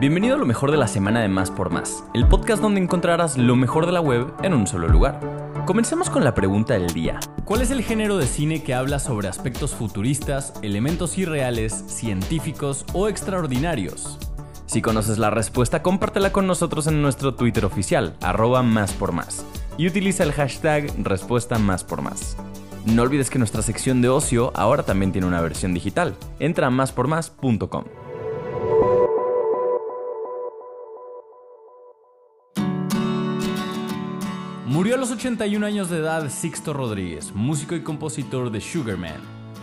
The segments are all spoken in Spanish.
Bienvenido a lo mejor de la semana de Más por Más, el podcast donde encontrarás lo mejor de la web en un solo lugar. Comencemos con la pregunta del día. ¿Cuál es el género de cine que habla sobre aspectos futuristas, elementos irreales, científicos o extraordinarios? Si conoces la respuesta, compártela con nosotros en nuestro Twitter oficial, arroba más por más, y utiliza el hashtag respuesta más por más. No olvides que nuestra sección de ocio ahora también tiene una versión digital. Entra a máspormás.com. Murió a los 81 años de edad Sixto Rodríguez, músico y compositor de Sugarman.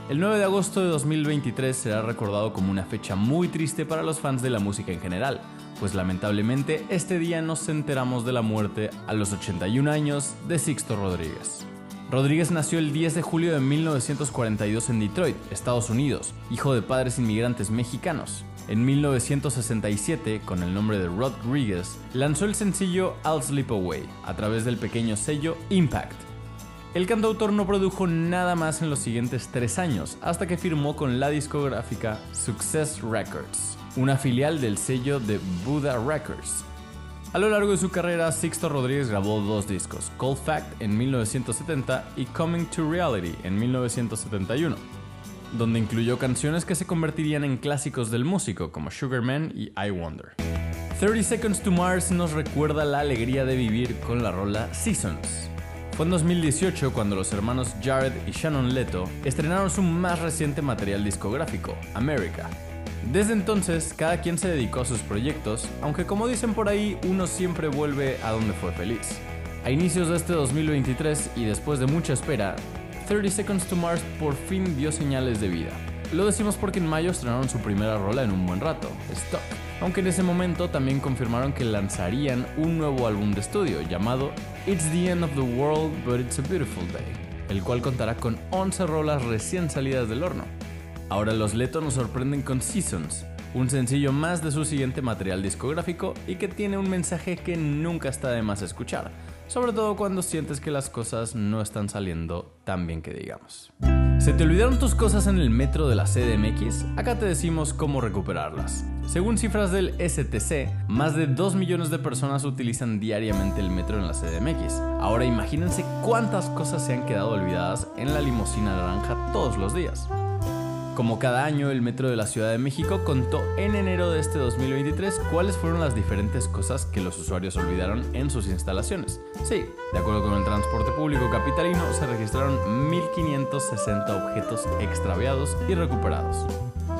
El 9 de agosto de 2023 será recordado como una fecha muy triste para los fans de la música en general, pues lamentablemente este día nos enteramos de la muerte a los 81 años de Sixto Rodríguez. Rodríguez nació el 10 de julio de 1942 en Detroit, Estados Unidos, hijo de padres inmigrantes mexicanos. En 1967, con el nombre de Rodriguez, lanzó el sencillo I'll Sleep Away a través del pequeño sello Impact. El cantautor no produjo nada más en los siguientes tres años, hasta que firmó con la discográfica Success Records, una filial del sello de Buddha Records, a lo largo de su carrera, Sixto Rodríguez grabó dos discos, Cold Fact en 1970 y Coming to Reality en 1971, donde incluyó canciones que se convertirían en clásicos del músico como Sugar Man y I Wonder. 30 Seconds to Mars nos recuerda la alegría de vivir con la rola Seasons. Fue en 2018 cuando los hermanos Jared y Shannon Leto estrenaron su más reciente material discográfico, America, desde entonces, cada quien se dedicó a sus proyectos, aunque como dicen por ahí, uno siempre vuelve a donde fue feliz. A inicios de este 2023 y después de mucha espera, 30 Seconds to Mars por fin dio señales de vida. Lo decimos porque en mayo estrenaron su primera rola en un buen rato, Stock, aunque en ese momento también confirmaron que lanzarían un nuevo álbum de estudio llamado It's the End of the World But It's a Beautiful Day, el cual contará con 11 rolas recién salidas del horno. Ahora los Leto nos sorprenden con Seasons, un sencillo más de su siguiente material discográfico y que tiene un mensaje que nunca está de más escuchar, sobre todo cuando sientes que las cosas no están saliendo tan bien que digamos. ¿Se te olvidaron tus cosas en el metro de la CDMX? Acá te decimos cómo recuperarlas. Según cifras del STC, más de 2 millones de personas utilizan diariamente el metro en la CDMX. Ahora imagínense cuántas cosas se han quedado olvidadas en la limusina naranja todos los días. Como cada año, el Metro de la Ciudad de México contó en enero de este 2023 cuáles fueron las diferentes cosas que los usuarios olvidaron en sus instalaciones. Sí, de acuerdo con el transporte público capitalino, se registraron 1.560 objetos extraviados y recuperados.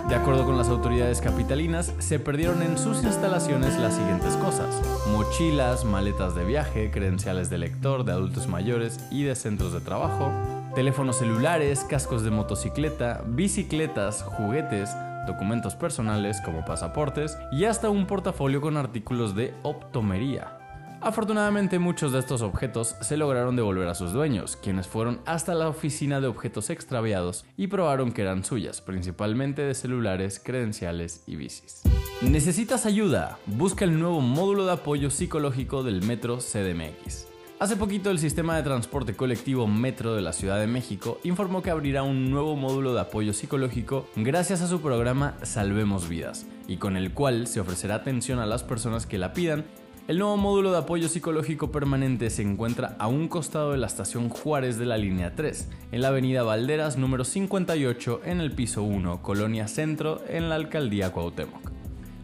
De acuerdo con las autoridades capitalinas, se perdieron en sus instalaciones las siguientes cosas. Mochilas, maletas de viaje, credenciales de lector de adultos mayores y de centros de trabajo, teléfonos celulares, cascos de motocicleta, bicicletas, juguetes, documentos personales como pasaportes y hasta un portafolio con artículos de optomería. Afortunadamente muchos de estos objetos se lograron devolver a sus dueños, quienes fueron hasta la oficina de objetos extraviados y probaron que eran suyas, principalmente de celulares, credenciales y bicis. ¿Necesitas ayuda? Busca el nuevo módulo de apoyo psicológico del Metro CDMX. Hace poquito el sistema de transporte colectivo Metro de la Ciudad de México informó que abrirá un nuevo módulo de apoyo psicológico gracias a su programa Salvemos Vidas, y con el cual se ofrecerá atención a las personas que la pidan. El nuevo módulo de apoyo psicológico permanente se encuentra a un costado de la estación Juárez de la línea 3, en la avenida Valderas número 58 en el piso 1, Colonia Centro, en la alcaldía Cuauhtémoc.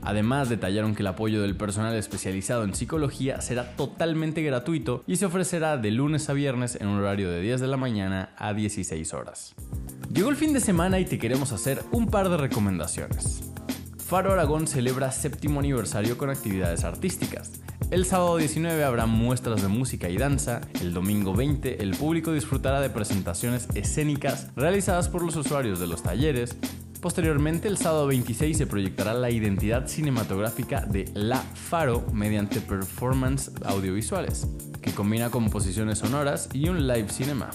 Además, detallaron que el apoyo del personal especializado en psicología será totalmente gratuito y se ofrecerá de lunes a viernes en un horario de 10 de la mañana a 16 horas. Llegó el fin de semana y te queremos hacer un par de recomendaciones. Faro Aragón celebra séptimo aniversario con actividades artísticas. El sábado 19 habrá muestras de música y danza, el domingo 20 el público disfrutará de presentaciones escénicas realizadas por los usuarios de los talleres, Posteriormente, el sábado 26 se proyectará la identidad cinematográfica de La Faro mediante performance audiovisuales, que combina composiciones sonoras y un live cinema.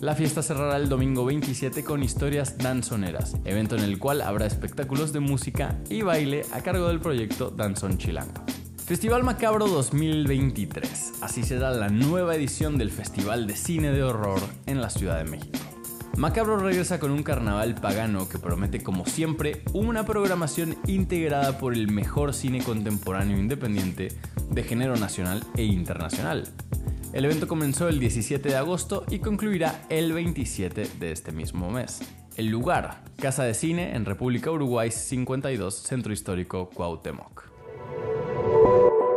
La fiesta cerrará el domingo 27 con historias danzoneras, evento en el cual habrá espectáculos de música y baile a cargo del proyecto Danzón Chilango. Festival Macabro 2023. Así será la nueva edición del Festival de Cine de Horror en la Ciudad de México. Macabro regresa con un carnaval pagano que promete como siempre una programación integrada por el mejor cine contemporáneo independiente de género nacional e internacional. El evento comenzó el 17 de agosto y concluirá el 27 de este mismo mes. El lugar, Casa de Cine en República Uruguay 52, Centro Histórico Cuauhtémoc.